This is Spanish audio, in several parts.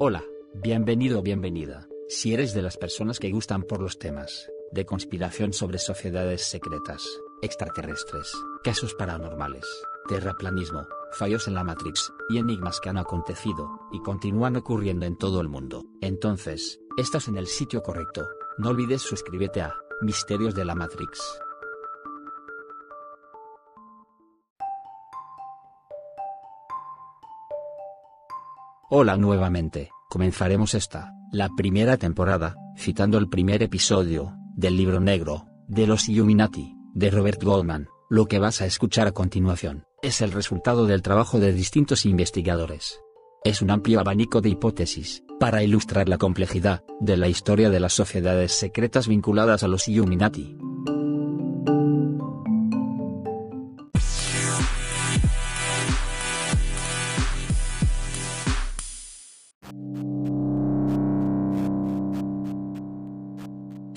Hola, bienvenido o bienvenida. Si eres de las personas que gustan por los temas de conspiración sobre sociedades secretas, extraterrestres, casos paranormales, terraplanismo, fallos en la Matrix y enigmas que han acontecido y continúan ocurriendo en todo el mundo, entonces, estás en el sitio correcto. No olvides suscribirte a Misterios de la Matrix. Hola nuevamente, comenzaremos esta, la primera temporada, citando el primer episodio, del libro negro, de los Illuminati, de Robert Goldman. Lo que vas a escuchar a continuación, es el resultado del trabajo de distintos investigadores. Es un amplio abanico de hipótesis, para ilustrar la complejidad, de la historia de las sociedades secretas vinculadas a los Illuminati.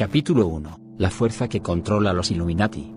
Capítulo 1. La fuerza que controla los Illuminati.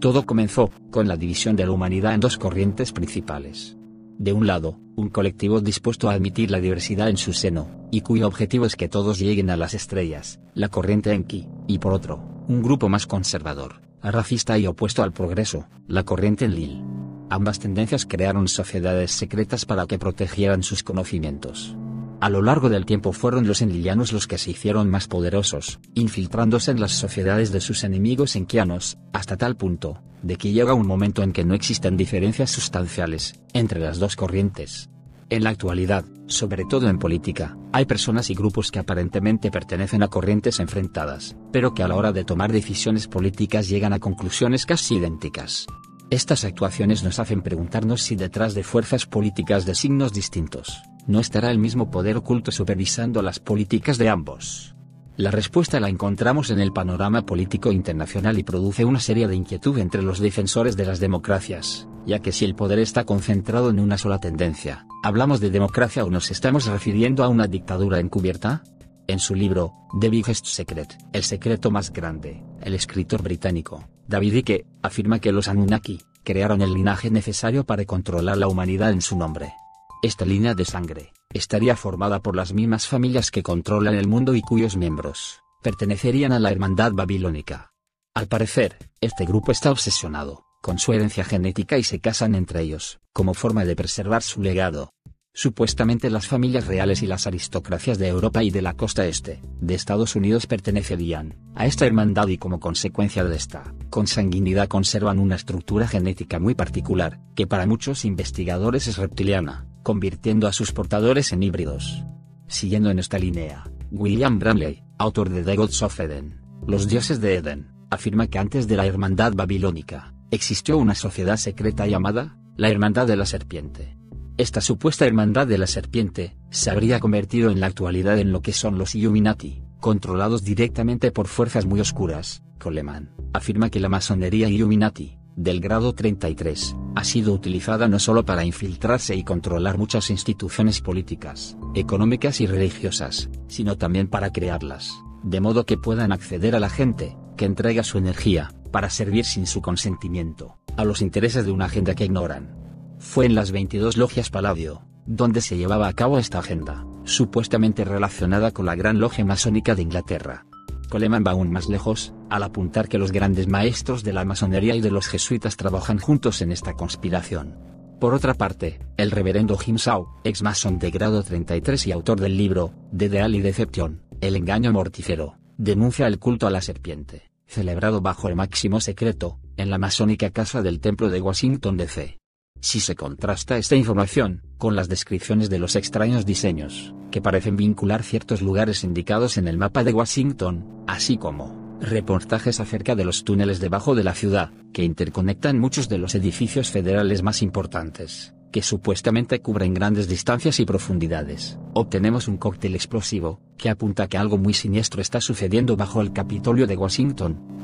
Todo comenzó, con la división de la humanidad en dos corrientes principales. De un lado, un colectivo dispuesto a admitir la diversidad en su seno, y cuyo objetivo es que todos lleguen a las estrellas, la corriente Enki, y por otro, un grupo más conservador, racista y opuesto al progreso, la corriente Enlil. Ambas tendencias crearon sociedades secretas para que protegieran sus conocimientos. A lo largo del tiempo fueron los enlillanos los que se hicieron más poderosos, infiltrándose en las sociedades de sus enemigos enquianos, hasta tal punto, de que llega un momento en que no existen diferencias sustanciales entre las dos corrientes. En la actualidad, sobre todo en política, hay personas y grupos que aparentemente pertenecen a corrientes enfrentadas, pero que a la hora de tomar decisiones políticas llegan a conclusiones casi idénticas. Estas actuaciones nos hacen preguntarnos si detrás de fuerzas políticas de signos distintos, no estará el mismo poder oculto supervisando las políticas de ambos. La respuesta la encontramos en el panorama político internacional y produce una serie de inquietud entre los defensores de las democracias, ya que si el poder está concentrado en una sola tendencia, ¿hablamos de democracia o nos estamos refiriendo a una dictadura encubierta? En su libro, The Biggest Secret, El secreto más grande, el escritor británico, David Icke, afirma que los Anunnaki, crearon el linaje necesario para controlar la humanidad en su nombre. Esta línea de sangre, estaría formada por las mismas familias que controlan el mundo y cuyos miembros, pertenecerían a la hermandad babilónica. Al parecer, este grupo está obsesionado, con su herencia genética y se casan entre ellos, como forma de preservar su legado. Supuestamente las familias reales y las aristocracias de Europa y de la costa este, de Estados Unidos pertenecerían a esta hermandad y como consecuencia de esta consanguinidad conservan una estructura genética muy particular, que para muchos investigadores es reptiliana, convirtiendo a sus portadores en híbridos. Siguiendo en esta línea, William Bramley, autor de The Gods of Eden, Los dioses de Eden, afirma que antes de la hermandad babilónica, existió una sociedad secreta llamada, la Hermandad de la Serpiente esta supuesta hermandad de la serpiente, se habría convertido en la actualidad en lo que son los Illuminati, controlados directamente por fuerzas muy oscuras. Coleman afirma que la masonería Illuminati, del grado 33, ha sido utilizada no solo para infiltrarse y controlar muchas instituciones políticas, económicas y religiosas, sino también para crearlas, de modo que puedan acceder a la gente, que entrega su energía, para servir sin su consentimiento, a los intereses de una agenda que ignoran. Fue en las 22 logias Palladio, donde se llevaba a cabo esta agenda, supuestamente relacionada con la Gran Logia Masónica de Inglaterra. Coleman va aún más lejos, al apuntar que los grandes maestros de la masonería y de los jesuitas trabajan juntos en esta conspiración. Por otra parte, el reverendo Jim Shaw, ex masón de grado 33 y autor del libro, The Deal y Deception, El engaño mortífero, denuncia el culto a la serpiente, celebrado bajo el máximo secreto, en la masónica casa del templo de Washington DC. Si se contrasta esta información, con las descripciones de los extraños diseños, que parecen vincular ciertos lugares indicados en el mapa de Washington, así como reportajes acerca de los túneles debajo de la ciudad, que interconectan muchos de los edificios federales más importantes, que supuestamente cubren grandes distancias y profundidades, obtenemos un cóctel explosivo, que apunta que algo muy siniestro está sucediendo bajo el Capitolio de Washington.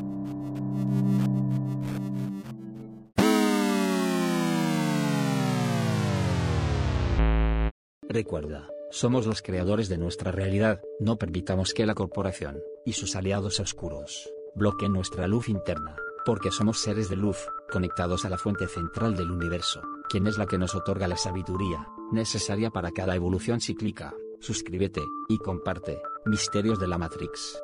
Recuerda, somos los creadores de nuestra realidad, no permitamos que la corporación, y sus aliados oscuros, bloqueen nuestra luz interna, porque somos seres de luz, conectados a la fuente central del universo, quien es la que nos otorga la sabiduría, necesaria para cada evolución cíclica. Suscríbete, y comparte, Misterios de la Matrix.